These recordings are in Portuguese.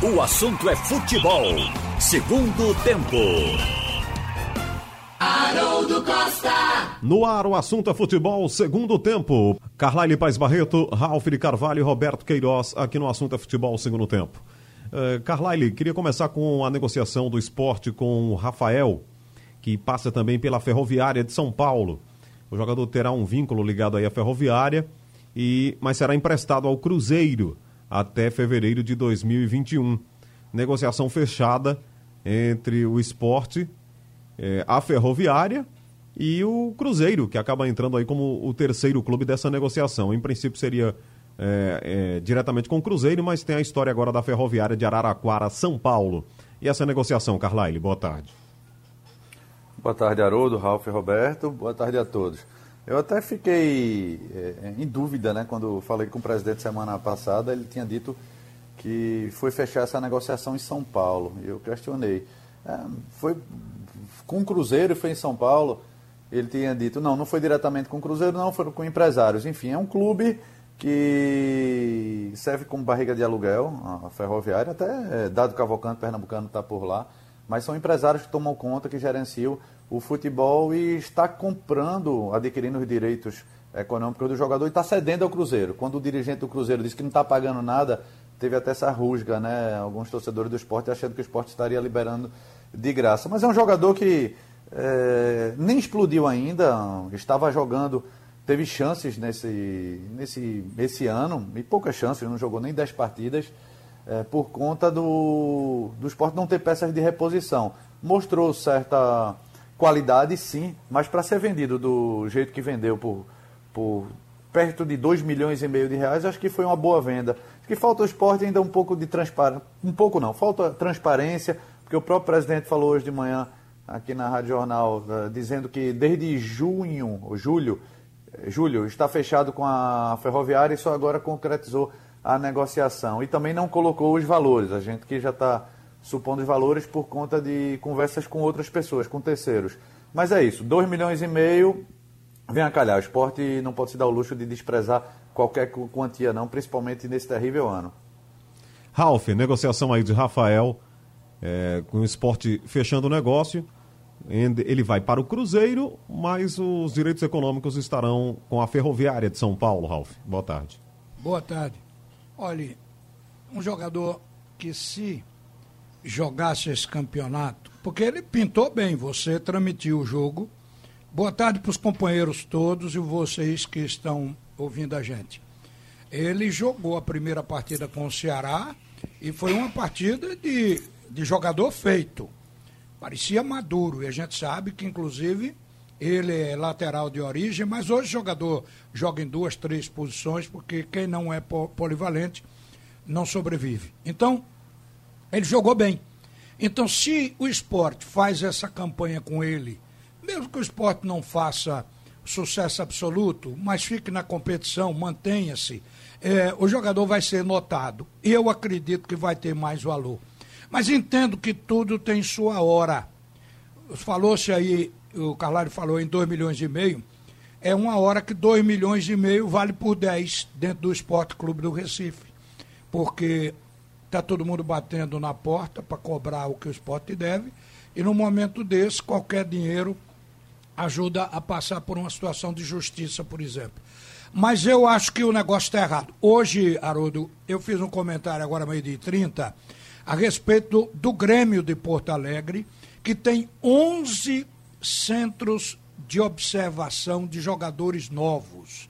O assunto é futebol. Segundo tempo. Haroldo Costa. No ar, o assunto é futebol, segundo tempo. Carlyle Paz Barreto, Ralf de Carvalho e Roberto Queiroz, aqui no assunto é futebol, segundo tempo. Uh, Carlyle, queria começar com a negociação do esporte com o Rafael, que passa também pela Ferroviária de São Paulo. O jogador terá um vínculo ligado aí à Ferroviária, e, mas será emprestado ao Cruzeiro até fevereiro de 2021. Negociação fechada entre o esporte é, a Ferroviária e o Cruzeiro, que acaba entrando aí como o terceiro clube dessa negociação. Em princípio seria é, é, diretamente com o Cruzeiro, mas tem a história agora da Ferroviária de Araraquara, São Paulo. E essa negociação, Carlyle, boa tarde. Boa tarde, Haroldo, Ralf e Roberto. Boa tarde a todos. Eu até fiquei é, em dúvida, né, quando falei com o presidente semana passada, ele tinha dito que foi fechar essa negociação em São Paulo. Eu questionei. É, foi com o Cruzeiro, foi em São Paulo. Ele tinha dito, não, não foi diretamente com o Cruzeiro, não, foram com empresários. Enfim, é um clube que serve como barriga de aluguel, a ferroviária, até é, Dado Cavalcante, Pernambucano está por lá, mas são empresários que tomam conta, que gerenciam o futebol e está comprando, adquirindo os direitos econômicos do jogador e está cedendo ao Cruzeiro. Quando o dirigente do Cruzeiro disse que não está pagando nada, teve até essa rusga, né? Alguns torcedores do esporte achando que o esporte estaria liberando de graça. Mas é um jogador que é, nem explodiu ainda, estava jogando, teve chances nesse, nesse esse ano, e poucas chances, não jogou nem 10 partidas, é, por conta do, do esporte não ter peças de reposição. Mostrou certa qualidade, sim, mas para ser vendido do jeito que vendeu por, por perto de 2 milhões e meio de reais, acho que foi uma boa venda. Acho que falta o esporte ainda um pouco de transparência, um pouco não, falta transparência, porque o próprio presidente falou hoje de manhã aqui na Rádio Jornal, uh, dizendo que desde junho, ou julho, eh, julho, está fechado com a ferroviária e só agora concretizou a negociação. E também não colocou os valores. A gente que já está supondo os valores por conta de conversas com outras pessoas, com terceiros. Mas é isso, 2 milhões e meio, vem a calhar. O esporte não pode se dar o luxo de desprezar qualquer quantia, não, principalmente nesse terrível ano. Ralf, negociação aí de Rafael é, com o esporte fechando o negócio. Ele vai para o Cruzeiro, mas os direitos econômicos estarão com a Ferroviária de São Paulo, Ralf. Boa tarde. Boa tarde. Olhe, um jogador que se jogasse esse campeonato, porque ele pintou bem, você transmitiu o jogo. Boa tarde para os companheiros todos e vocês que estão ouvindo a gente. Ele jogou a primeira partida com o Ceará e foi uma partida de de jogador feito. Parecia maduro, e a gente sabe que, inclusive, ele é lateral de origem, mas hoje o jogador joga em duas, três posições, porque quem não é polivalente não sobrevive. Então, ele jogou bem. Então, se o esporte faz essa campanha com ele, mesmo que o esporte não faça sucesso absoluto, mas fique na competição, mantenha-se, é, o jogador vai ser notado. Eu acredito que vai ter mais valor. Mas entendo que tudo tem sua hora. Falou-se aí, o Carlário falou em 2 milhões e meio, é uma hora que 2 milhões e meio vale por 10 dentro do Esporte Clube do Recife. Porque está todo mundo batendo na porta para cobrar o que o esporte deve, e no momento desse, qualquer dinheiro ajuda a passar por uma situação de justiça, por exemplo. Mas eu acho que o negócio está errado. Hoje, Haroldo, eu fiz um comentário agora, meio-dia e 30, a respeito do, do Grêmio de Porto Alegre, que tem 11 centros de observação de jogadores novos.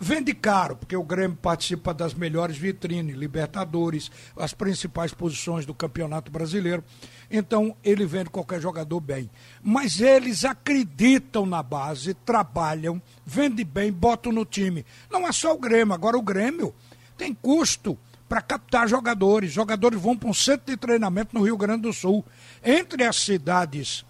Vende caro, porque o Grêmio participa das melhores vitrines, Libertadores, as principais posições do Campeonato Brasileiro. Então, ele vende qualquer jogador bem. Mas eles acreditam na base, trabalham, vendem bem, botam no time. Não é só o Grêmio, agora o Grêmio tem custo para captar jogadores. Jogadores vão para um centro de treinamento no Rio Grande do Sul. Entre as cidades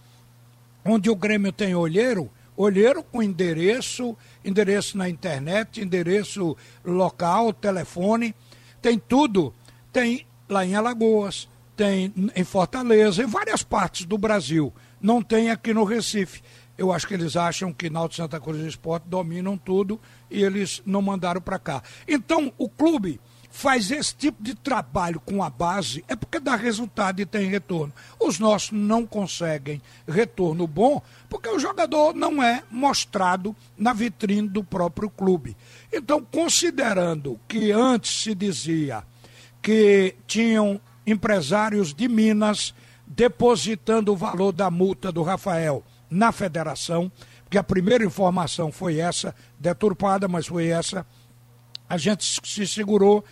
onde o Grêmio tem olheiro, olheiro com endereço, endereço na internet, endereço local, telefone, tem tudo. Tem lá em Alagoas, tem em Fortaleza, em várias partes do Brasil. Não tem aqui no Recife. Eu acho que eles acham que Náutico Santa Cruz e Esporte dominam tudo e eles não mandaram para cá. Então, o clube faz esse tipo de trabalho com a base é porque dá resultado e tem retorno. Os nossos não conseguem retorno bom porque o jogador não é mostrado na vitrine do próprio clube. Então, considerando que antes se dizia que tinham empresários de Minas depositando o valor da multa do Rafael na federação, porque a primeira informação foi essa, deturpada, mas foi essa. A gente se segurou,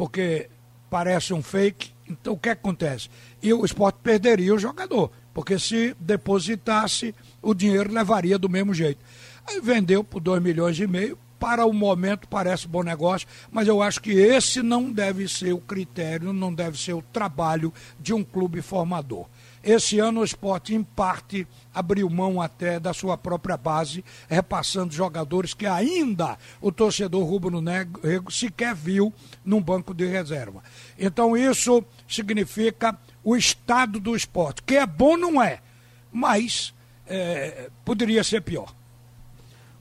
porque parece um fake. Então o que acontece? E o esporte perderia o jogador, porque se depositasse, o dinheiro levaria do mesmo jeito. Aí vendeu por 2 milhões e meio, para o momento parece bom negócio, mas eu acho que esse não deve ser o critério, não deve ser o trabalho de um clube formador. Esse ano o esporte, em parte, abriu mão até da sua própria base, repassando jogadores que ainda o torcedor rubro-negro sequer viu num banco de reserva. Então isso significa o estado do esporte, que é bom, não é, mas é, poderia ser pior.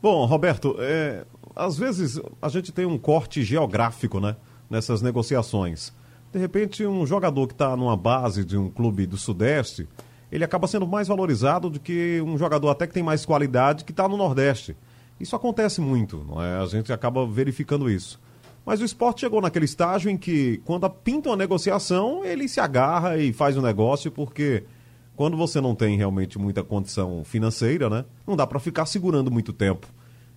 Bom, Roberto, é, às vezes a gente tem um corte geográfico, né? Nessas negociações. De repente, um jogador que está numa base de um clube do Sudeste, ele acaba sendo mais valorizado do que um jogador até que tem mais qualidade que está no Nordeste. Isso acontece muito, não é? A gente acaba verificando isso. Mas o esporte chegou naquele estágio em que, quando pinta uma negociação, ele se agarra e faz o um negócio, porque quando você não tem realmente muita condição financeira, né? Não dá para ficar segurando muito tempo.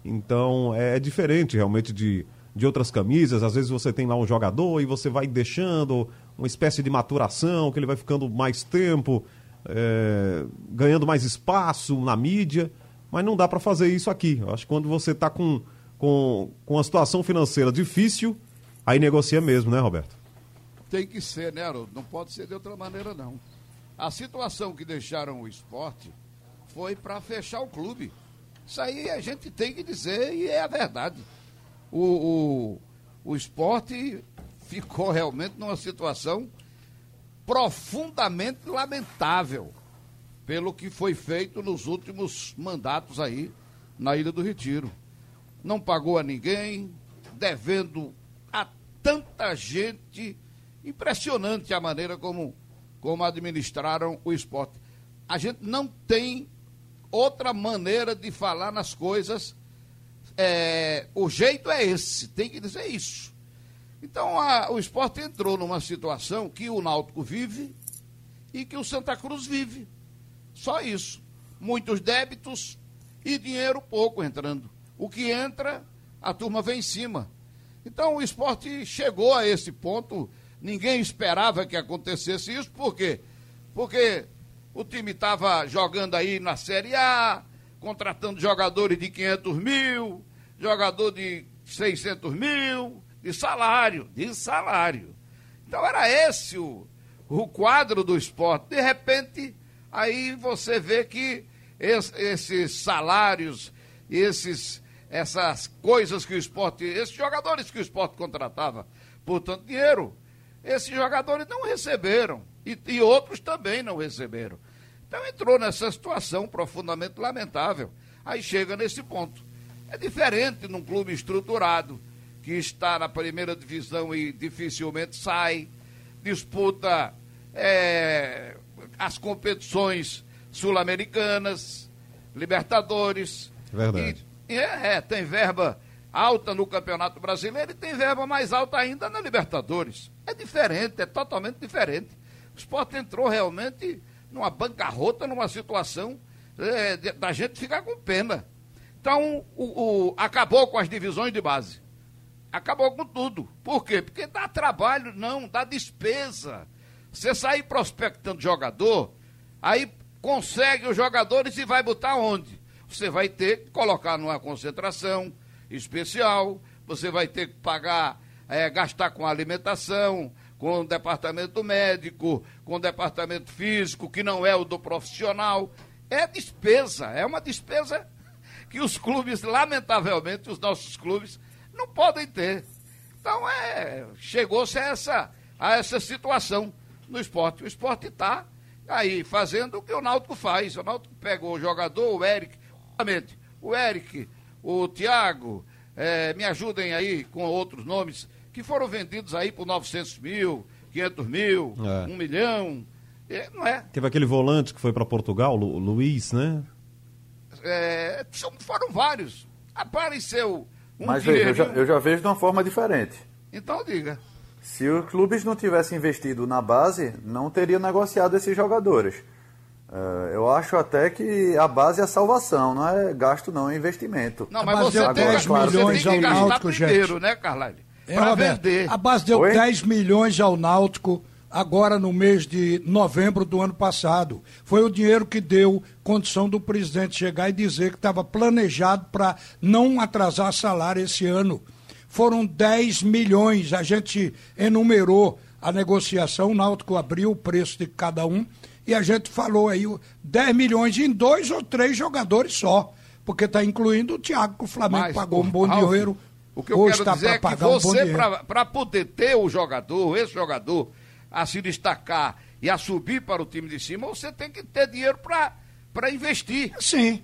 Então é, é diferente realmente de, de outras camisas. Às vezes você tem lá um jogador e você vai deixando uma espécie de maturação, que ele vai ficando mais tempo, é, ganhando mais espaço na mídia. Mas não dá para fazer isso aqui. Eu acho que quando você está com, com, com uma situação financeira difícil, aí negocia mesmo, né, Roberto? Tem que ser, né, Haroldo? Não pode ser de outra maneira, não. A situação que deixaram o esporte foi para fechar o clube. Isso aí a gente tem que dizer e é a verdade. O, o, o esporte ficou realmente numa situação profundamente lamentável pelo que foi feito nos últimos mandatos aí na Ilha do Retiro. Não pagou a ninguém, devendo a tanta gente. Impressionante a maneira como, como administraram o esporte. A gente não tem outra maneira de falar nas coisas. É, o jeito é esse, tem que dizer isso. Então a, o esporte entrou numa situação que o Náutico vive e que o Santa Cruz vive. Só isso. Muitos débitos e dinheiro pouco entrando. O que entra, a turma vem em cima. Então o esporte chegou a esse ponto. Ninguém esperava que acontecesse isso, por quê? Porque o time estava jogando aí na Série A, contratando jogadores de 500 mil, jogador de 600 mil, de salário, de salário. Então era esse o, o quadro do esporte. De repente, aí você vê que es, esses salários, esses, essas coisas que o esporte, esses jogadores que o esporte contratava por tanto dinheiro, esses jogadores não receberam. E, e outros também não receberam. Então entrou nessa situação profundamente lamentável. Aí chega nesse ponto. É diferente num clube estruturado, que está na primeira divisão e dificilmente sai, disputa é, as competições sul-americanas, Libertadores. Verdade. E, é, é, tem verba alta no Campeonato Brasileiro e tem verba mais alta ainda na Libertadores. É diferente, é totalmente diferente. O esporte entrou realmente numa bancarrota, numa situação é, da gente ficar com pena. Então, o, o, acabou com as divisões de base. Acabou com tudo. Por quê? Porque dá trabalho, não, dá despesa. Você sair prospectando jogador, aí consegue os jogadores e vai botar onde? Você vai ter que colocar numa concentração especial, você vai ter que pagar, é, gastar com alimentação, com o departamento médico, com o departamento físico, que não é o do profissional. É despesa, é uma despesa que os clubes, lamentavelmente, os nossos clubes, não podem ter. Então, é, chegou-se a essa, a essa situação no esporte. O esporte está aí fazendo o que o Náutico faz. O Náutico pegou o jogador, o Eric, o Eric, o Thiago, é, me ajudem aí com outros nomes que foram vendidos aí por 900 mil, 500 mil, é. 1 milhão. É, não é? Teve aquele volante que foi para Portugal, Lu, Luiz, né? É, foram vários. Apareceu um Mas veja, eu já, eu já vejo de uma forma diferente. Então diga. Se os clubes não tivessem investido na base, não teriam negociado esses jogadores. Uh, eu acho até que a base é a salvação, não é gasto, não, é investimento. Não, mas você tem, 10 claro, milhões ao Náutico, primeiro, né, Carlyle? É, Roberto, vender. A base deu Oi? 10 milhões ao Náutico agora no mês de novembro do ano passado. Foi o dinheiro que deu condição do presidente chegar e dizer que estava planejado para não atrasar salário esse ano. Foram 10 milhões, a gente enumerou a negociação, o Náutico abriu o preço de cada um e a gente falou aí 10 milhões em dois ou três jogadores só, porque está incluindo o Thiago, que o Flamengo Mas, pagou um bom dinheiro. O que eu Hoje quero tá dizer é que você, um para poder ter o jogador, esse jogador, a se destacar e a subir para o time de cima, você tem que ter dinheiro para investir. Sim.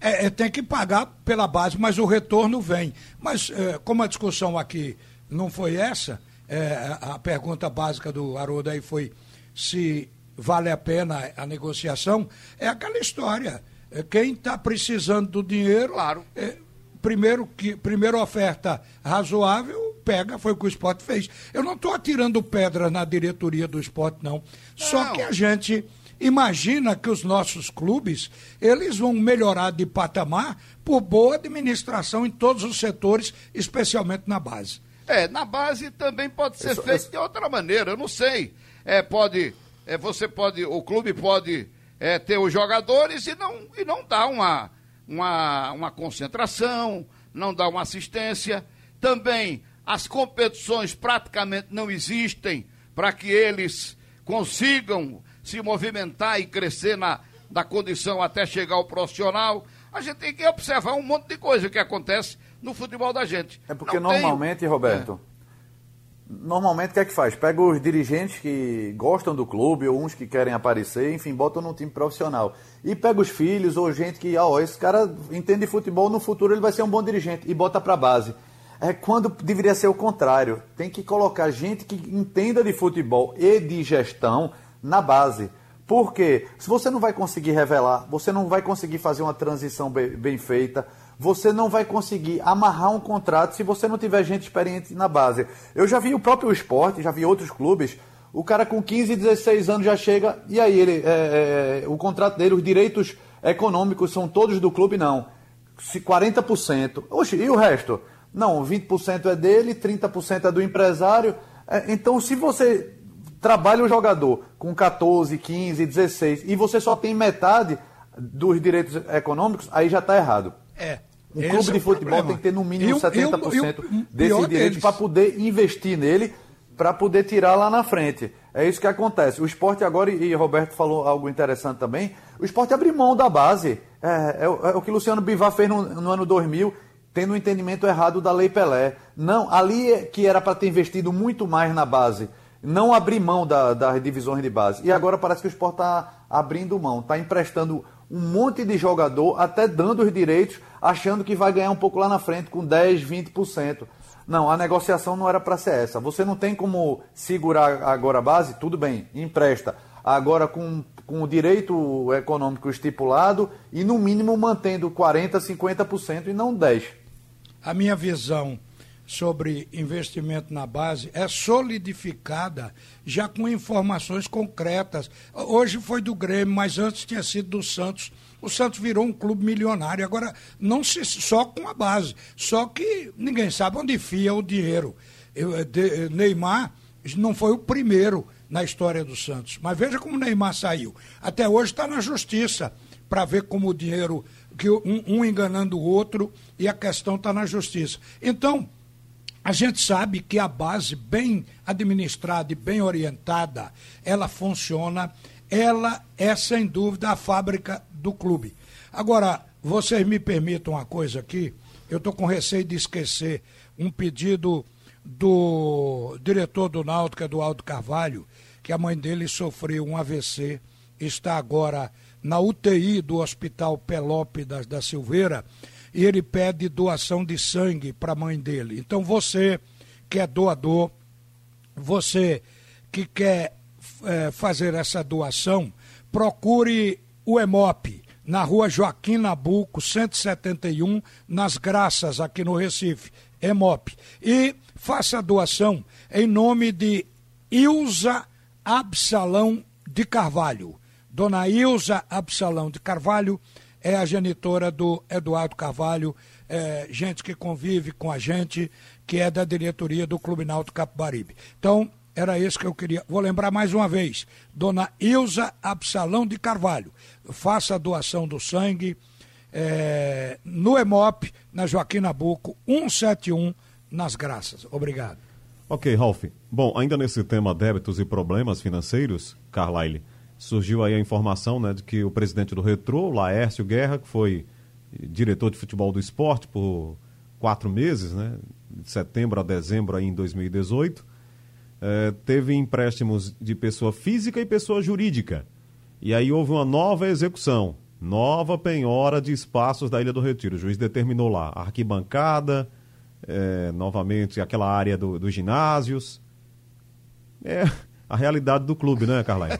É, é, tem que pagar pela base, mas o retorno vem. Mas, é, como a discussão aqui não foi essa, é, a pergunta básica do Haroldo aí foi se vale a pena a negociação, é aquela história. É, quem está precisando do dinheiro, claro. É, primeiro que primeira oferta razoável, pega, foi o que o esporte fez. Eu não estou atirando pedra na diretoria do esporte, não. não. Só que a gente imagina que os nossos clubes, eles vão melhorar de patamar por boa administração em todos os setores, especialmente na base. É, na base também pode ser isso, feito isso... de outra maneira, eu não sei. É, pode, é, você pode, o clube pode é, ter os jogadores e não, e não dar uma, uma, uma concentração, não dar uma assistência. Também as competições praticamente não existem para que eles consigam se movimentar e crescer na, na condição até chegar ao profissional. A gente tem que observar um monte de coisa que acontece no futebol da gente. É porque não normalmente, tem... Roberto, é. Normalmente o que é que faz? Pega os dirigentes que gostam do clube, ou uns que querem aparecer, enfim, botam no time profissional. E pega os filhos, ou gente que, ó, esse cara entende futebol, no futuro ele vai ser um bom dirigente, e bota pra base. É quando deveria ser o contrário. Tem que colocar gente que entenda de futebol e de gestão na base. Porque se você não vai conseguir revelar, você não vai conseguir fazer uma transição bem, bem feita, você não vai conseguir amarrar um contrato se você não tiver gente experiente na base. Eu já vi o próprio esporte, já vi outros clubes, o cara com 15, 16 anos já chega, e aí ele, é, é, o contrato dele, os direitos econômicos são todos do clube, não. Se 40%. Oxe, e o resto? Não, 20% é dele, 30% é do empresário. É, então, se você trabalha o jogador com 14, 15, 16 e você só tem metade dos direitos econômicos, aí já está errado. É. Um clube é de futebol tem que ter no mínimo eu, 70% eu, eu, desses direitos para poder investir nele, para poder tirar lá na frente. É isso que acontece. O esporte agora, e Roberto falou algo interessante também, o esporte abre mão da base. É, é, é o que Luciano Bivar fez no, no ano 2000 tendo o um entendimento errado da Lei Pelé. Não, ali é que era para ter investido muito mais na base, não abrir mão da, das divisões de base. E agora parece que o esporte está abrindo mão, está emprestando um monte de jogador, até dando os direitos, achando que vai ganhar um pouco lá na frente, com 10, 20%. Não, a negociação não era para ser essa. Você não tem como segurar agora a base, tudo bem, empresta. Agora com, com o direito econômico estipulado e no mínimo mantendo 40%, 50% e não 10% a minha visão sobre investimento na base é solidificada já com informações concretas. Hoje foi do Grêmio, mas antes tinha sido do Santos. O Santos virou um clube milionário, agora não se só com a base, só que ninguém sabe onde fia o dinheiro. Eu, de, Neymar não foi o primeiro na história do Santos, mas veja como Neymar saiu. Até hoje está na justiça para ver como o dinheiro que um, um enganando o outro e a questão está na justiça. Então, a gente sabe que a base bem administrada e bem orientada, ela funciona, ela é sem dúvida a fábrica do clube. Agora, vocês me permitam uma coisa aqui, eu estou com receio de esquecer um pedido do diretor do Náutica, do Aldo Carvalho, que a mãe dele sofreu um AVC, está agora na UTI do Hospital Pelópidas da Silveira e ele pede doação de sangue para a mãe dele. Então você que é doador, você que quer é, fazer essa doação, procure o EMOP na rua Joaquim Nabuco, 171, nas Graças, aqui no Recife. EMOP. E faça a doação em nome de Ilza Absalão de Carvalho. Dona Ilza Absalão de Carvalho é a genitora do Eduardo Carvalho, é, gente que convive com a gente, que é da diretoria do Clube Náutico Capibaribe. Então, era isso que eu queria. Vou lembrar mais uma vez. Dona Ilza Absalão de Carvalho. Faça a doação do sangue é, no EMOP, na Joaquim Nabuco, 171, nas Graças. Obrigado. Ok, Ralf. Bom, ainda nesse tema débitos e problemas financeiros, Carlyle, surgiu aí a informação né, de que o presidente do Retrô, Laércio Guerra, que foi diretor de futebol do esporte por quatro meses, né, de setembro a dezembro aí em 2018, eh, teve empréstimos de pessoa física e pessoa jurídica. E aí houve uma nova execução, nova penhora de espaços da Ilha do Retiro. O juiz determinou lá arquibancada, eh, novamente aquela área do, dos ginásios. É a realidade do clube, né, Carla?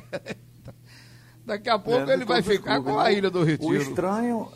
Daqui a pouco é, ele vai ficar clube, com a né? Ilha do Retiro. O estranho,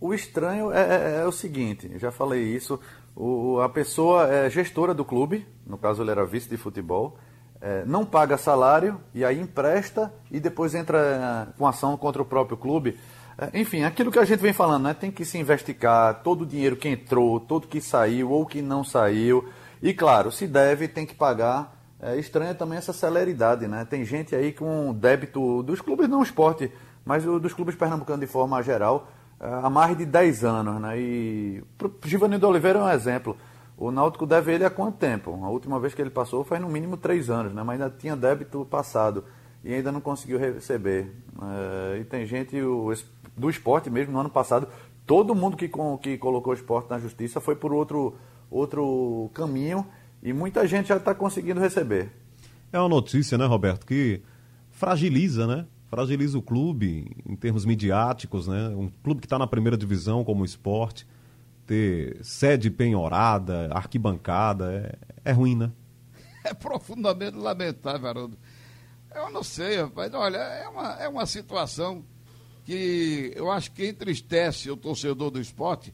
o estranho é, é, é o seguinte, já falei isso, o, a pessoa é gestora do clube, no caso ele era vice de futebol, é, não paga salário e aí empresta e depois entra é, com ação contra o próprio clube. É, enfim, aquilo que a gente vem falando, né? tem que se investigar todo o dinheiro que entrou, todo que saiu ou que não saiu. E claro, se deve, tem que pagar. É estranha também essa celeridade, né? Tem gente aí com débito dos clubes, não esporte, mas dos clubes pernambucanos de forma geral, é, há mais de 10 anos, né? E Givanildo Oliveira é um exemplo. O Náutico deve ele há quanto tempo? A última vez que ele passou foi no mínimo 3 anos, né? Mas ainda tinha débito passado e ainda não conseguiu receber. É, e tem gente o, do esporte mesmo, no ano passado, todo mundo que, que colocou o esporte na justiça foi por outro, outro caminho e muita gente já está conseguindo receber. É uma notícia, né, Roberto, que fragiliza, né? Fragiliza o clube em termos midiáticos, né? Um clube que está na primeira divisão como esporte, ter sede penhorada, arquibancada, é, é ruim, né? É profundamente lamentável, Haroldo. Eu não sei, rapaz. Olha, é uma, é uma situação que eu acho que entristece o torcedor do esporte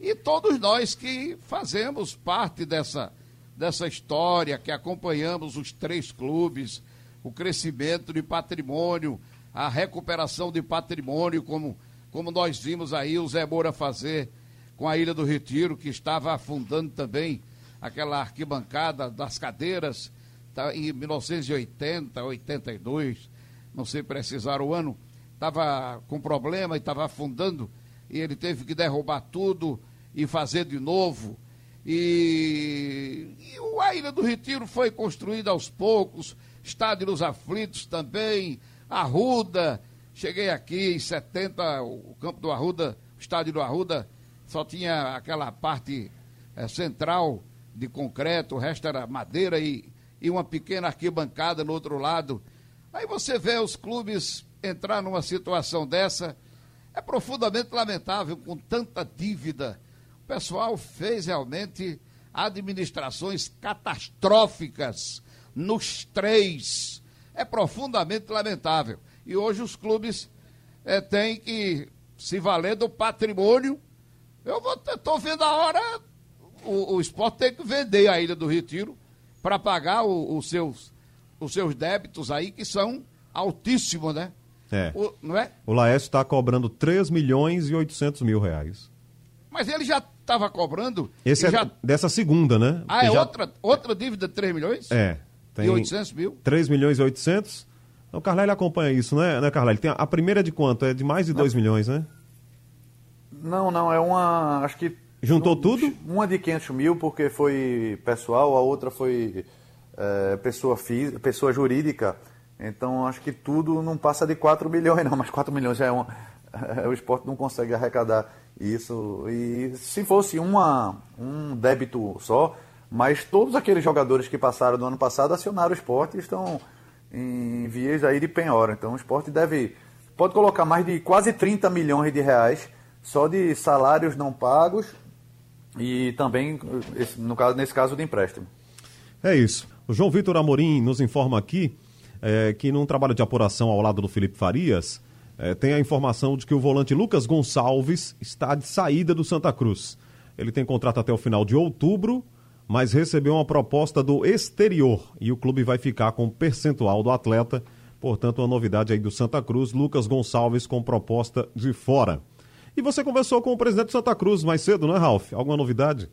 e todos nós que fazemos parte dessa, dessa história, que acompanhamos os três clubes, o crescimento de patrimônio, a recuperação de patrimônio, como, como nós vimos aí o Zé Moura fazer com a Ilha do Retiro, que estava afundando também aquela arquibancada das cadeiras tá, em 1980, 82, não sei precisar o ano, estava com problema e estava afundando, e ele teve que derrubar tudo e fazer de novo. E, e a Ilha do Retiro foi construída aos poucos, Estádio dos Aflitos também, Arruda. Cheguei aqui em 70, o campo do Arruda, o estádio do Arruda, só tinha aquela parte é, central de concreto, o resto era madeira e, e uma pequena arquibancada no outro lado. Aí você vê os clubes entrar numa situação dessa, é profundamente lamentável, com tanta dívida pessoal fez realmente administrações catastróficas nos três. É profundamente lamentável. E hoje os clubes é, têm que se valer do patrimônio. Eu estou vendo a hora, o, o esporte tem que vender a Ilha do Retiro para pagar os, seus, os seus débitos aí, que são altíssimos, né? É. O, não é? O Laércio está cobrando 3 milhões e 800 mil reais. Mas ele já estava cobrando. Esse é já... dessa segunda, né? Ah, é já... outra, outra dívida de 3 milhões? É. Tem e 800 mil? 3 milhões e 800. Então, o Carlyle acompanha isso, né, né Carlyle? Tem a, a primeira é de quanto? É de mais de 2 milhões, né? Não, não, é uma. Acho que. Juntou tudo? Uma de 500 mil, porque foi pessoal, a outra foi é, pessoa, física, pessoa jurídica. Então, acho que tudo não passa de 4 milhões, não, mas 4 milhões já é um. o esporte não consegue arrecadar isso. E se fosse uma, um débito só, mas todos aqueles jogadores que passaram do ano passado acionaram o esporte e estão em vias aí de penhora. Então o esporte deve. Pode colocar mais de quase 30 milhões de reais só de salários não pagos e também, no caso, nesse caso, de empréstimo. É isso. O João Vitor Amorim nos informa aqui é, que num trabalho de apuração ao lado do Felipe Farias, é, tem a informação de que o volante Lucas Gonçalves está de saída do Santa Cruz. Ele tem contrato até o final de outubro, mas recebeu uma proposta do exterior e o clube vai ficar com o percentual do atleta. Portanto, uma novidade aí do Santa Cruz, Lucas Gonçalves com proposta de fora. E você conversou com o presidente do Santa Cruz mais cedo, não é, Ralf? Alguma novidade?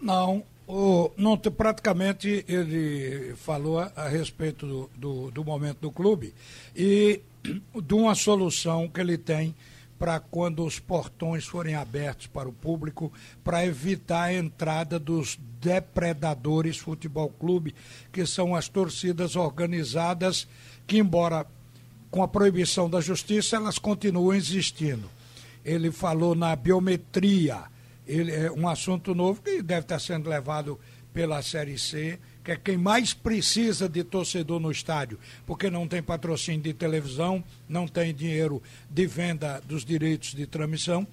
Não, o, não, praticamente ele falou a, a respeito do, do, do, momento do clube e de uma solução que ele tem para quando os portões forem abertos para o público, para evitar a entrada dos depredadores futebol clube, que são as torcidas organizadas, que embora com a proibição da justiça, elas continuam existindo. Ele falou na biometria, ele, é um assunto novo que deve estar sendo levado pela Série C, que é quem mais precisa de torcedor no estádio, porque não tem patrocínio de televisão, não tem dinheiro de venda dos direitos de transmissão,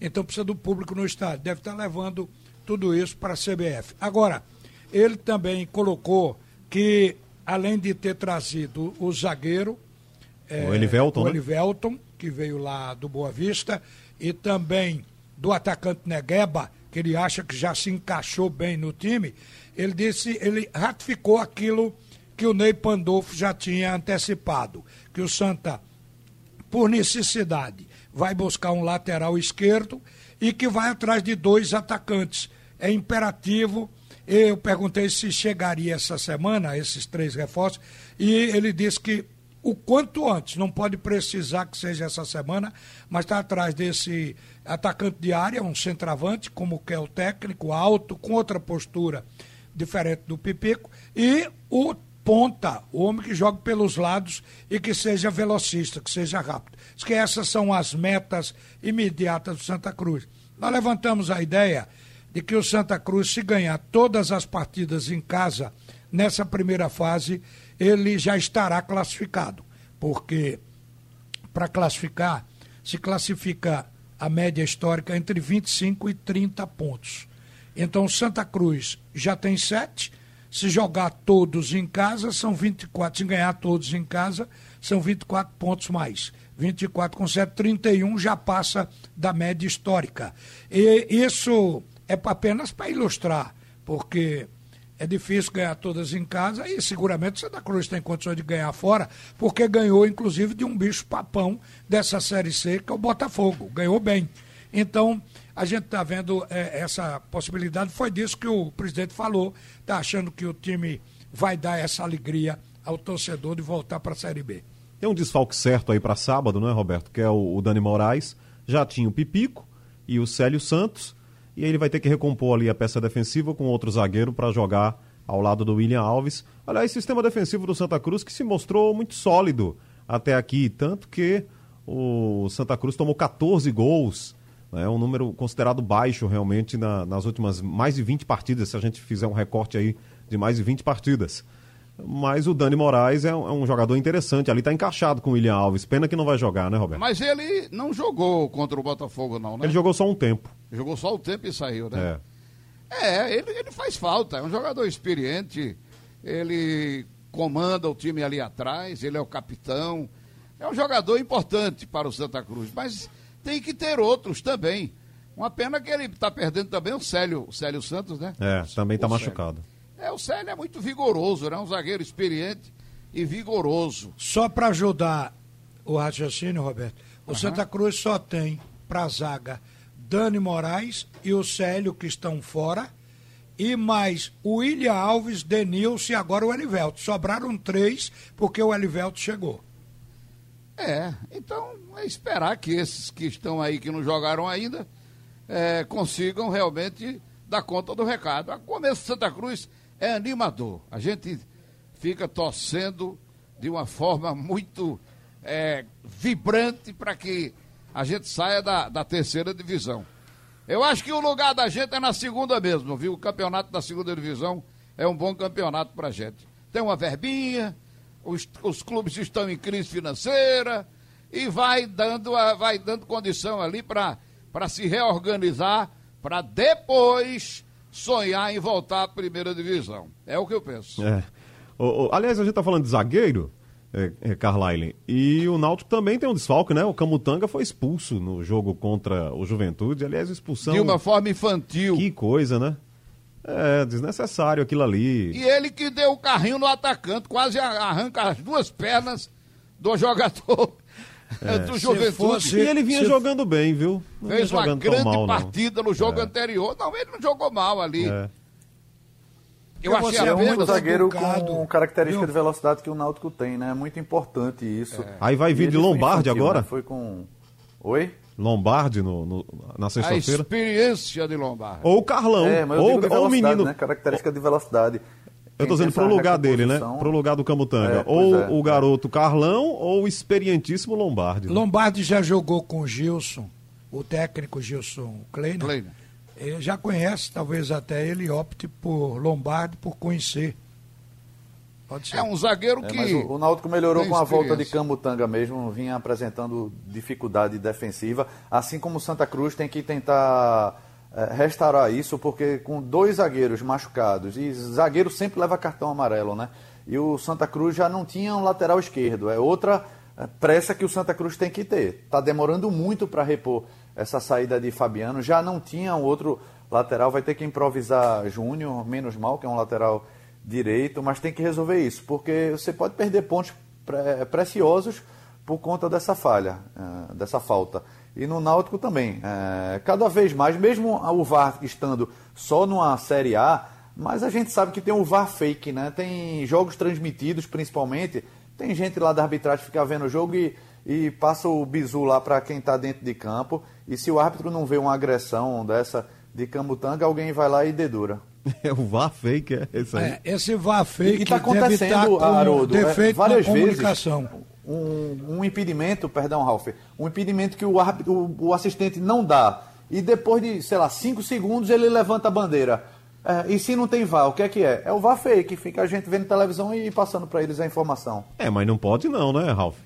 então precisa do público no estádio. Deve estar levando tudo isso para a CBF. Agora, ele também colocou que, além de ter trazido o zagueiro, o é, Elivelton, o né? Elivelton que veio lá do Boa Vista, e também do atacante Negueba, que ele acha que já se encaixou bem no time, ele disse, ele ratificou aquilo que o Ney Pandolfo já tinha antecipado, que o Santa, por necessidade, vai buscar um lateral esquerdo e que vai atrás de dois atacantes. É imperativo. Eu perguntei se chegaria essa semana esses três reforços e ele disse que o quanto antes. Não pode precisar que seja essa semana, mas está atrás desse atacante de área, um centroavante, como que é o técnico, alto, com outra postura diferente do Pipico, e o ponta, o homem que joga pelos lados e que seja velocista, que seja rápido. Diz que essas são as metas imediatas do Santa Cruz. Nós levantamos a ideia de que o Santa Cruz, se ganhar todas as partidas em casa nessa primeira fase, ele já estará classificado, porque para classificar, se classifica a média histórica entre 25 e 30 pontos. Então Santa Cruz já tem sete. Se jogar todos em casa, são 24. Se ganhar todos em casa, são 24 pontos mais. 24 com 7, 31 já passa da média histórica. E isso é apenas para ilustrar, porque é difícil ganhar todas em casa e seguramente Santa Cruz tem condições de ganhar fora, porque ganhou inclusive de um bicho papão dessa Série C, que é o Botafogo. Ganhou bem. Então, a gente está vendo é, essa possibilidade. Foi disso que o presidente falou. Está achando que o time vai dar essa alegria ao torcedor de voltar para a Série B. Tem um desfalque certo aí para sábado, não é, Roberto? Que é o, o Dani Moraes. Já tinha o Pipico e o Célio Santos e aí ele vai ter que recompor ali a peça defensiva com outro zagueiro para jogar ao lado do William Alves. Aliás, sistema defensivo do Santa Cruz que se mostrou muito sólido até aqui, tanto que o Santa Cruz tomou 14 gols, é né, um número considerado baixo realmente na, nas últimas mais de 20 partidas, se a gente fizer um recorte aí de mais de 20 partidas. Mas o Dani Moraes é um, é um jogador interessante. Ali está encaixado com o William Alves. Pena que não vai jogar, né, Roberto? Mas ele não jogou contra o Botafogo, não, né? Ele jogou só um tempo. Jogou só um tempo e saiu, né? É. É, ele, ele faz falta. É um jogador experiente. Ele comanda o time ali atrás. Ele é o capitão. É um jogador importante para o Santa Cruz. Mas tem que ter outros também. Uma pena que ele está perdendo também o Célio, o Célio Santos, né? É, também está machucado. É, o Célio é muito vigoroso, né? Um zagueiro experiente e vigoroso. Só para ajudar o raciocínio, Roberto, o uhum. Santa Cruz só tem para zaga Dani Moraes e o Célio que estão fora, e mais o William Alves, Denilson e agora o Elivelto. Sobraram três porque o Elivelto chegou. É, então é esperar que esses que estão aí, que não jogaram ainda, é, consigam realmente dar conta do recado. A começo Santa Cruz é animador. A gente fica torcendo de uma forma muito é, vibrante para que a gente saia da, da terceira divisão. Eu acho que o lugar da gente é na segunda mesmo, viu? O campeonato da segunda divisão é um bom campeonato para a gente. Tem uma verbinha, os, os clubes estão em crise financeira e vai dando, vai dando condição ali para se reorganizar para depois sonhar em voltar à primeira divisão. É o que eu penso. É. O, o, aliás, a gente tá falando de zagueiro, é, é, Carlyle, e o Náutico também tem um desfalque, né? O Camutanga foi expulso no jogo contra o Juventude. Aliás, expulsão. De uma forma infantil. Que coisa, né? É, desnecessário aquilo ali. E ele que deu o carrinho no atacante, quase arranca as duas pernas do jogador é. do Juventude. Fosse, e ele vinha se... jogando bem, viu? Não Fez uma grande mal, partida no jogo é. anterior. Não, ele não jogou mal ali. É. Eu achei é um zagueiro com característica viu? de velocidade que o Náutico tem, né? É muito importante isso. É. Aí vai vir de Lombardi agora? Né? Foi com. Oi? Lombardi no, no na sexta-feira? A experiência de Lombardi. Ou o Carlão. É, ou, ou o menino. Né? Característica de velocidade. Eu tô dizendo pro lugar dele, né? Pro lugar do Camutanga. É, ou é, o garoto Carlão ou o experientíssimo Lombardi. Né? Lombardi já jogou com o Gilson, o técnico Gilson Kleiner. Kleiner. Ele já conhece, talvez até ele opte por Lombardi por conhecer. Pode ser. É um zagueiro é, que. Mas o, o Náutico melhorou com a volta de Camutanga mesmo, vinha apresentando dificuldade defensiva, assim como o Santa Cruz tem que tentar é, restaurar isso, porque com dois zagueiros machucados, e zagueiro sempre leva cartão amarelo, né? E o Santa Cruz já não tinha um lateral esquerdo. É outra é, pressa que o Santa Cruz tem que ter. Está demorando muito para repor essa saída de Fabiano. Já não tinha um outro lateral, vai ter que improvisar Júnior, menos mal, que é um lateral direito, mas tem que resolver isso, porque você pode perder pontos pre preciosos por conta dessa falha, uh, dessa falta. E no Náutico também. É, cada vez mais, mesmo o VAR estando só numa Série A, mas a gente sabe que tem o VAR fake, né? Tem jogos transmitidos, principalmente. Tem gente lá da arbitragem que fica vendo o jogo e, e passa o bizu lá para quem está dentro de campo. E se o árbitro não vê uma agressão dessa de Camutanga, alguém vai lá e dedura. É o VAR fake, é isso aí. É, esse VAR fake está acontecendo, tá Haroldo, é, várias vezes um, um impedimento, perdão, Ralf, um impedimento que o, o, o, assistente não dá. E depois de, sei lá, cinco segundos ele levanta a bandeira. É, e se não tem VAR, o que é que é? É o VAR fake, fica a gente vendo televisão e passando para eles a informação. É, mas não pode não, né, Ralf?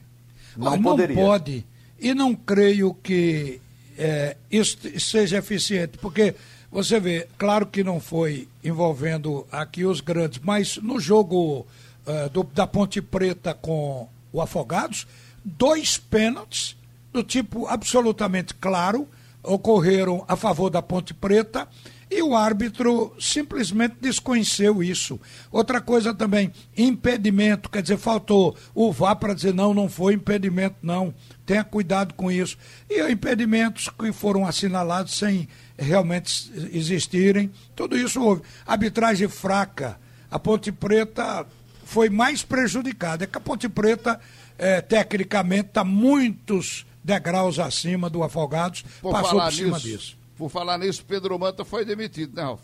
Não, não poderia. pode. E não creio que é, isso seja eficiente, porque você vê, claro que não foi envolvendo aqui os grandes, mas no jogo uh, do, da Ponte Preta com o Afogados, dois pênaltis do tipo absolutamente claro ocorreram a favor da Ponte Preta e o árbitro simplesmente desconheceu isso. Outra coisa também, impedimento, quer dizer, faltou o VAR para dizer não, não foi impedimento, não. Tenha cuidado com isso. E impedimentos que foram assinalados sem realmente existirem, tudo isso houve. Arbitragem fraca. A Ponte Preta foi mais prejudicada. É que a Ponte Preta, é, tecnicamente, está muitos degraus acima do Afogados, por passou por cima nisso, disso. Por falar nisso, Pedro Manta foi demitido, né, Ralf?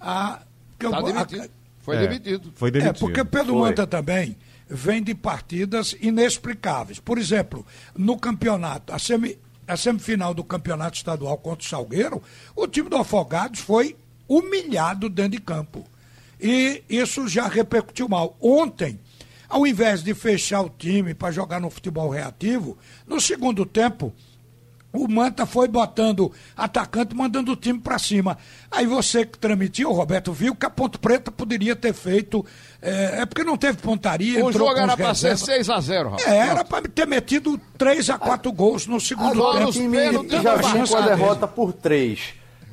Ah, tá demitido. A, foi é, demitido. Foi demitido. É, porque Pedro foi. Manta também vem de partidas inexplicáveis. Por exemplo, no campeonato, a, semi, a semifinal do campeonato estadual contra o Salgueiro, o time do Afogados foi humilhado dentro de campo e isso já repercutiu mal. Ontem, ao invés de fechar o time para jogar no futebol reativo, no segundo tempo, o Manta foi botando atacante, mandando o time para cima. Aí você que transmitiu, Roberto, viu que a Ponte Preta poderia ter feito. É, é porque não teve pontaria. O jogo era para ser 6x0, É, era para ter metido 3 a 4 gols no segundo Agora, tempo. O time já vinha com a derrota por 3.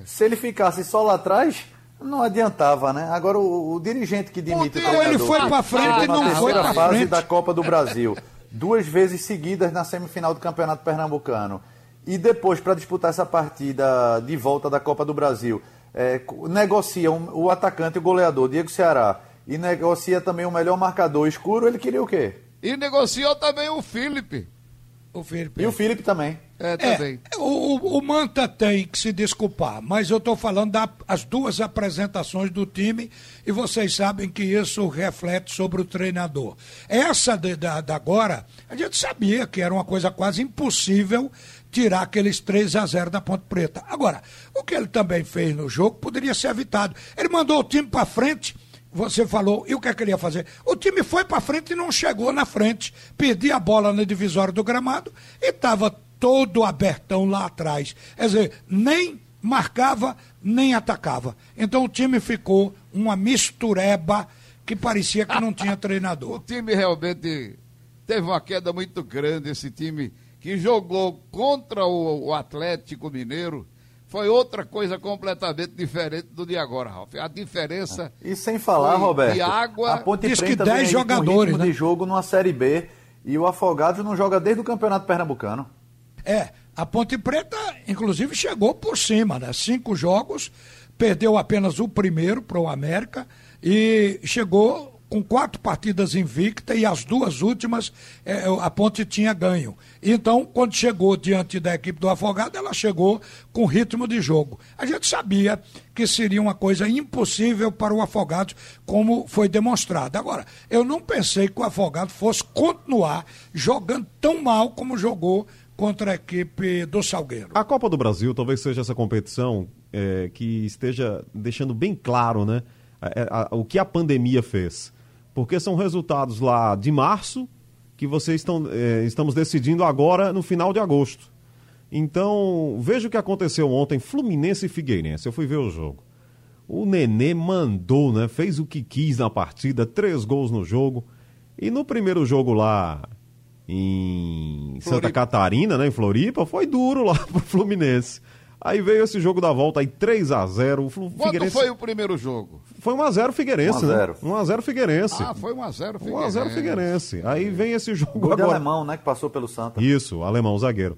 Se ele ficasse só lá atrás, não adiantava, né? Agora o, o dirigente que demite Não, ele foi para frente e não foi para frente. fase da Copa do Brasil, duas vezes seguidas na semifinal do Campeonato Pernambucano. E depois, para disputar essa partida de volta da Copa do Brasil, é, negocia o atacante e o goleador, Diego Ceará, e negocia também o melhor marcador escuro, ele queria o quê? E negociou também o Felipe. O Felipe. E o Felipe também. É, também. É, o, o, Manta tem que se desculpar, mas eu estou falando das duas apresentações do time e vocês sabem que isso reflete sobre o treinador. Essa de, da, da agora, a gente sabia que era uma coisa quase impossível tirar aqueles 3 a 0 da Ponte Preta. Agora, o que ele também fez no jogo poderia ser evitado. Ele mandou o time para frente você falou, e o que, é que ele ia fazer? O time foi para frente e não chegou na frente. Perdia a bola na divisória do gramado e estava todo abertão lá atrás. Quer dizer, nem marcava nem atacava. Então o time ficou uma mistureba que parecia que não tinha O treinador. time realmente teve uma queda muito grande, esse time que jogou contra o, o Atlético Mineiro. Foi outra coisa completamente diferente do de agora, Ralf. A diferença. E sem falar, Foi Roberto, de água- a Ponte Diz que Preta 10 vem aí jogadores, ritmo né? de jogo numa Série B e o Afogados não joga desde o Campeonato Pernambucano. É, a Ponte Preta, inclusive, chegou por cima, né? Cinco jogos, perdeu apenas o primeiro para o América e chegou com quatro partidas invicta e as duas últimas eh, a Ponte tinha ganho. Então, quando chegou diante da equipe do Afogado, ela chegou com ritmo de jogo. A gente sabia que seria uma coisa impossível para o Afogado, como foi demonstrado. Agora, eu não pensei que o Afogado fosse continuar jogando tão mal como jogou contra a equipe do Salgueiro. A Copa do Brasil talvez seja essa competição é, que esteja deixando bem claro né, a- a- o que a pandemia fez. Porque são resultados lá de março que vocês estão é, estamos decidindo agora no final de agosto. Então, veja o que aconteceu ontem, Fluminense e Figueirense. Eu fui ver o jogo. O Nenê mandou, né? Fez o que quis na partida, três gols no jogo. E no primeiro jogo lá em Santa Floripa. Catarina, né, em Floripa, foi duro lá pro Fluminense. Aí veio esse jogo da volta aí 3 a 0 o Flu- Quanto Figueirense foi o primeiro jogo? foi 1 a 0 Figueirense, 1 a né? 0. 1 a 0 Figueirense. Ah, foi 1x0 1 a 0 Figueirense. Aí vem esse jogo de agora. alemão, né, que passou pelo Santa. Isso, alemão, zagueiro.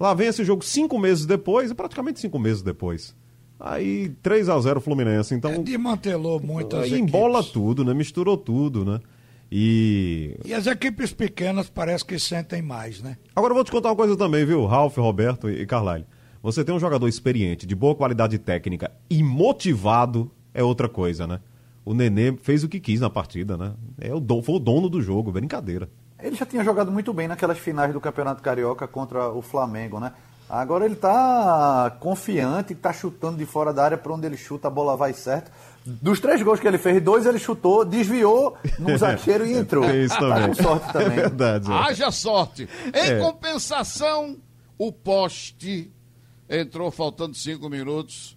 Lá vem esse jogo cinco meses depois, praticamente cinco meses depois. Aí 3 a 0 Fluminense. Então, Desmantelou muitas aí equipes. embola tudo, né? Misturou tudo, né? E E as equipes pequenas parece que sentem mais, né? Agora eu vou te contar uma coisa também, viu, Ralf, Roberto e Carlyle. Você tem um jogador experiente, de boa qualidade técnica e motivado, é outra coisa, né? O Nenê fez o que quis na partida, né? É o don, foi o dono do jogo, brincadeira. Ele já tinha jogado muito bem naquelas finais do Campeonato Carioca contra o Flamengo, né? Agora ele tá confiante, tá chutando de fora da área para onde ele chuta, a bola vai certo. Dos três gols que ele fez, dois ele chutou, desviou no zagueiro e entrou. Tem isso Tá também. com sorte É também. verdade. é. Haja sorte. Em É. compensação, o poste entrou faltando cinco minutos.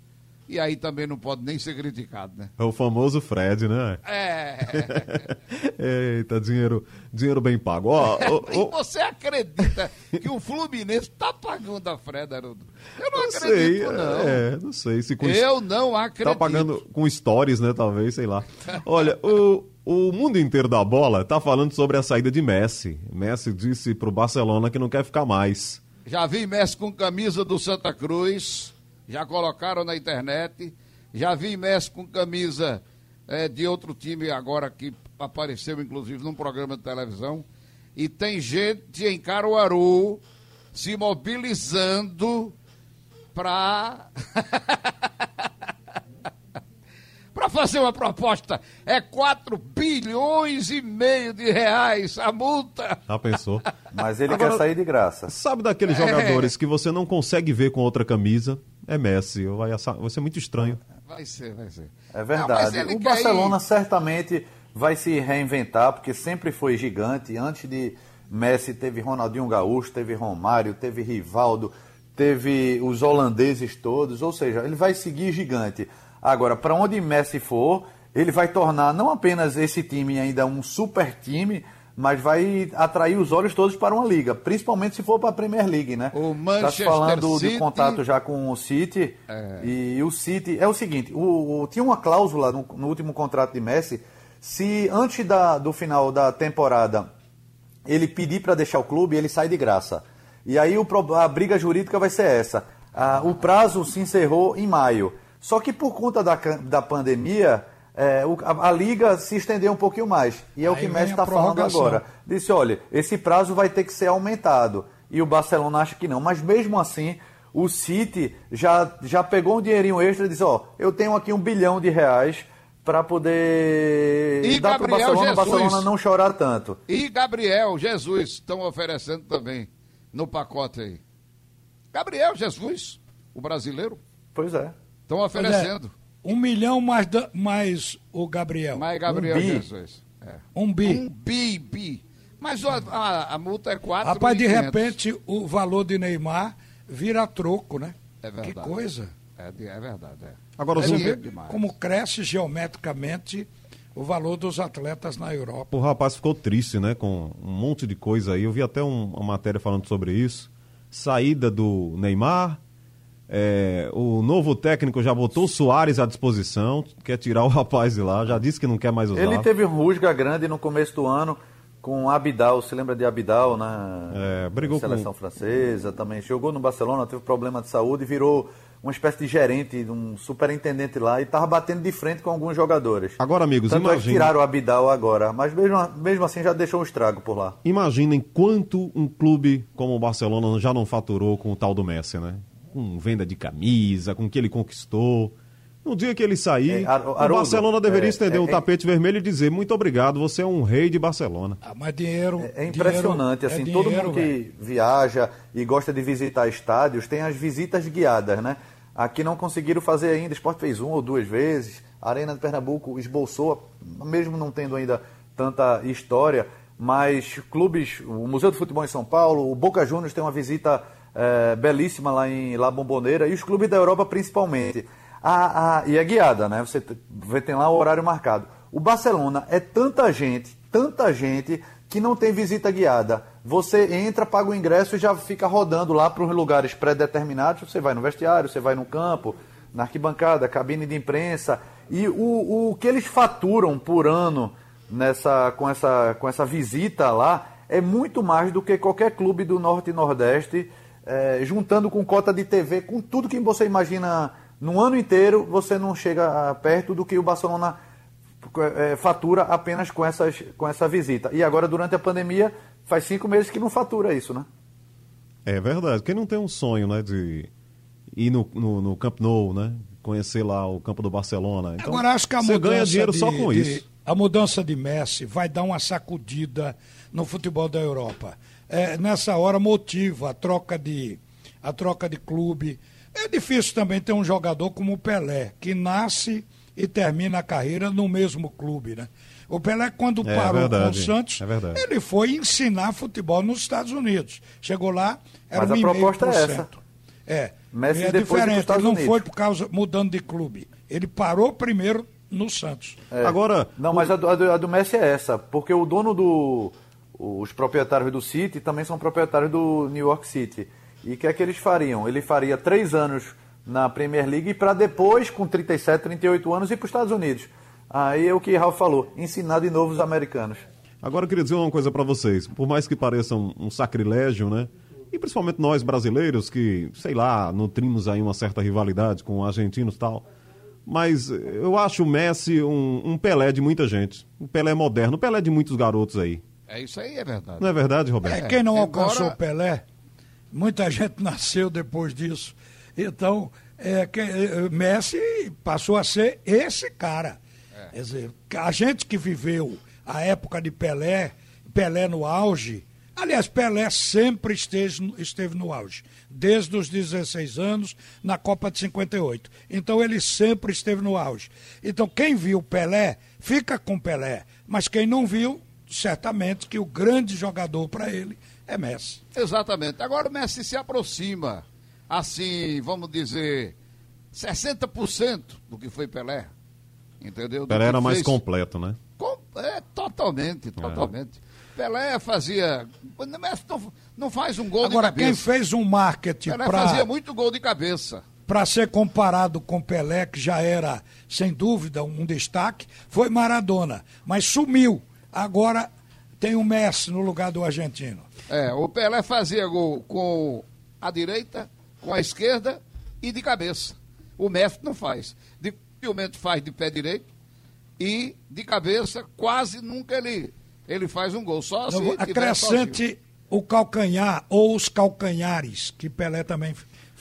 E aí também não pode nem ser criticado, né? É o famoso Fred, né? É. Eita, dinheiro, dinheiro bem pago. Ó, E você acredita que o Fluminense está pagando a Fred, Haroldo? Eu não não sei, acredito, não. é, não sei se com Eu não acredito. Tá pagando com stories, né? Talvez, sei lá. Olha, o, o mundo inteiro da bola tá falando sobre a saída de Messi. Messi disse pro Barcelona que não quer ficar mais. Já vi Messi com camisa do Santa Cruz, já colocaram na internet. Já vi Messi com camisa eh, de outro time agora que apareceu, inclusive, num programa de televisão. E tem gente em Caruaru se mobilizando para para fazer uma proposta. É 4 bilhões e meio de reais a multa. Já pensou? Mas ele Agora- quer sair de graça. Sabe daqueles É. jogadores que você não consegue ver com outra camisa? É Messi. Vai, vai ser muito estranho. Vai ser, vai ser. É Não, verdade. ele o Barcelona ir- certamente vai se reinventar, porque sempre foi gigante. Antes de Messi teve Ronaldinho Gaúcho, teve Romário, teve Rivaldo, teve os holandeses todos. Ou seja, ele vai seguir gigante. Agora, para onde Messi for, ele vai tornar não apenas esse time ainda um super time, mas vai atrair os olhos todos para uma liga, principalmente se for para a Premier League, né? O Tá Manchester falando City- de contato já com o City. E o City. É o seguinte: o, o- tinha uma cláusula no, no último contrato de Messi. Se antes da, do final da temporada ele pedir para deixar o clube, ele sai de graça. E aí o, a briga jurídica vai ser essa. Ah, o prazo se encerrou em maio. Só que por conta da, da pandemia, é, o- a, a liga se estendeu um pouquinho mais. E é o Aí que vem Messi está falando agora. Disse, olha, esse prazo vai ter que ser aumentado. E o Barcelona acha que não. Mas mesmo assim, o City já, já pegou um dinheirinho extra e disse, ó, eu tenho aqui um bilhão de reais para poder E dar para o Gabriel Barcelona, o. Barcelona não chorar tanto. E Gabriel Jesus estão oferecendo também no pacote aí. Gabriel Jesus, o brasileiro, Pois é. estão Pois é, oferecendo. Um milhão mais, mais o Gabriel. Mas Gabriel Um. Jesus. É. Um bi. Um bi, bi. Mas a, a- a multa é 4 Rapaz, de repente o valor de Neymar vira troco, né? É verdade. Que coisa. É, é verdade. É. Agora, Você os vê números- como cresce geometricamente o valor dos atletas na Europa. O rapaz ficou triste, né? Com um monte de coisa aí. Eu vi até um- uma matéria falando sobre isso. Saída do Neymar. É, o novo técnico já botou o Soares à disposição. Quer tirar o rapaz de lá. Já disse que não quer mais usar. Ele teve um rusga grande no começo do ano com Abidal, se lembra de Abidal na É, brigou seleção com- francesa também. Jogou no Barcelona, teve problema de saúde e virou uma espécie de gerente, um superintendente lá e estava batendo de frente com alguns jogadores. Agora, amigos, Tanto é que imagina. tiraram o Abidal agora, mas mesmo, mesmo assim já deixou um estrago por lá. Imaginem quanto um clube como o Barcelona já não faturou com o tal do Messi, né? Com venda de camisa, com o que ele conquistou. No dia que ele sair, É, o Barcelona deveria é, estender é, um é- tapete vermelho e dizer muito obrigado, você é um rei de Barcelona. Ah, mas dinheiro. É impressionante, dinheiro- assim, é todo dinheiro, mundo que velho. viaja e gosta de visitar estádios tem as visitas guiadas, né? Aqui não conseguiram fazer ainda, o Sport fez uma ou duas vezes, a Arena de Pernambuco esboçou, mesmo não tendo ainda tanta história, mas clubes, o Museu do Futebol em São Paulo, o Boca Juniors tem uma visita eh, belíssima lá em La Bombonera, e os clubes da Europa principalmente. A, a- e é guiada, né? Você tem lá o horário marcado. O Barcelona é tanta gente, tanta gente, que não tem visita guiada. Você entra, paga o ingresso e já fica rodando lá para os lugares pré-determinados. Você vai no vestiário, você vai no campo, na arquibancada, cabine de imprensa. E o, o que eles faturam por ano nessa, com, essa, com essa visita lá é muito mais do que qualquer clube do Norte e Nordeste, eh, juntando com cota de TV, com tudo que você imagina no ano inteiro, você não chega ah, perto do que o Barcelona eh, fatura apenas com, essas, com essa visita. E agora, durante a pandemia, faz cinco meses que não fatura isso, né? É verdade. Quem não tem um sonho, né, de ir no, no, no Camp Nou, né? Conhecer lá o campo do Barcelona. Então, Agora acho que a você mudança ganha dinheiro de- só com de- isso. A mudança de Messi vai dar uma sacudida no futebol da Europa. É, nessa hora motiva a troca de a troca de clube. É difícil também ter um jogador como o Pelé, que nasce e termina a carreira no mesmo clube, né? O Pelé, quando É, parou com o verdade, Santos, é verdade. ele foi ensinar futebol nos Estados Unidos. Chegou lá, era Mas a 1,5%. proposta é essa. É, Messi é diferente. Ele não Unidos. foi por causa mudando de clube. Ele parou primeiro no Santos. É. Agora, Não, mas a do, a do- a do Messi é essa, porque o dono do. Os proprietários do City também são proprietários do New York City. E o que é que eles fariam? Ele faria três anos na Premier League para depois, com 37, 38 anos, ir para os Estados Unidos. Aí é o que Ralf falou, ensinar de novo os americanos. Agora eu queria dizer uma coisa para vocês. Por mais que pareça um, um sacrilégio, né? E principalmente nós brasileiros que, sei lá, nutrimos aí uma certa rivalidade com argentinos e tal. Mas eu acho o Messi um, um Pelé de muita gente. Um Pelé moderno, um Pelé de muitos garotos aí. É isso aí, é verdade. Não é verdade, É, Roberto? quem não alcançou o Pelé, muita gente nasceu depois disso. Então, é, que- é, Messi passou a ser esse cara. Quer dizer, a gente que viveu a época de Pelé, Pelé no auge, aliás, Pelé sempre esteve, esteve no auge, desde os 16 anos, na Copa de 58. Então, ele sempre esteve no auge. Então, quem viu Pelé, fica com Pelé, mas quem não viu, certamente que o grande jogador para ele é Messi. Exatamente. Agora o Messi se aproxima, assim, vamos dizer, 60% do que foi Pelé. Entendeu? Do Pelé que era mais fez. completo, né? Com- É, totalmente, totalmente. Pelé fazia. O Messi não, não faz um gol Agora, de cabeça. quem fez um marketing Pelé fazia para muito gol de cabeça. para ser comparado com Pelé, que já era, sem dúvida, um destaque, foi Maradona. Mas sumiu. Agora tem o Messi no lugar do argentino. É, o Pelé fazia gol com a direita, com a esquerda e de cabeça. O Messi não faz. Dificilmente faz de pé direito e de cabeça quase nunca ele, ele faz um gol. Só se acrescente o calcanhar ou os calcanhares, que Pelé também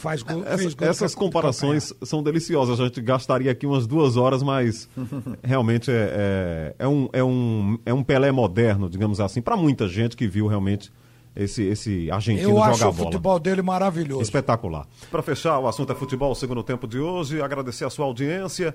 faz gol. Essa- fez gol essas comparações são deliciosas. A gente gastaria aqui umas duas horas, mas realmente é, é, é um, é, um, é um Pelé moderno, digamos assim, para muita gente que viu realmente esse, esse argentino Eu acho o futebol dele maravilhoso. Espetacular. Para fechar o assunto é futebol, segundo tempo de hoje, agradecer a sua audiência.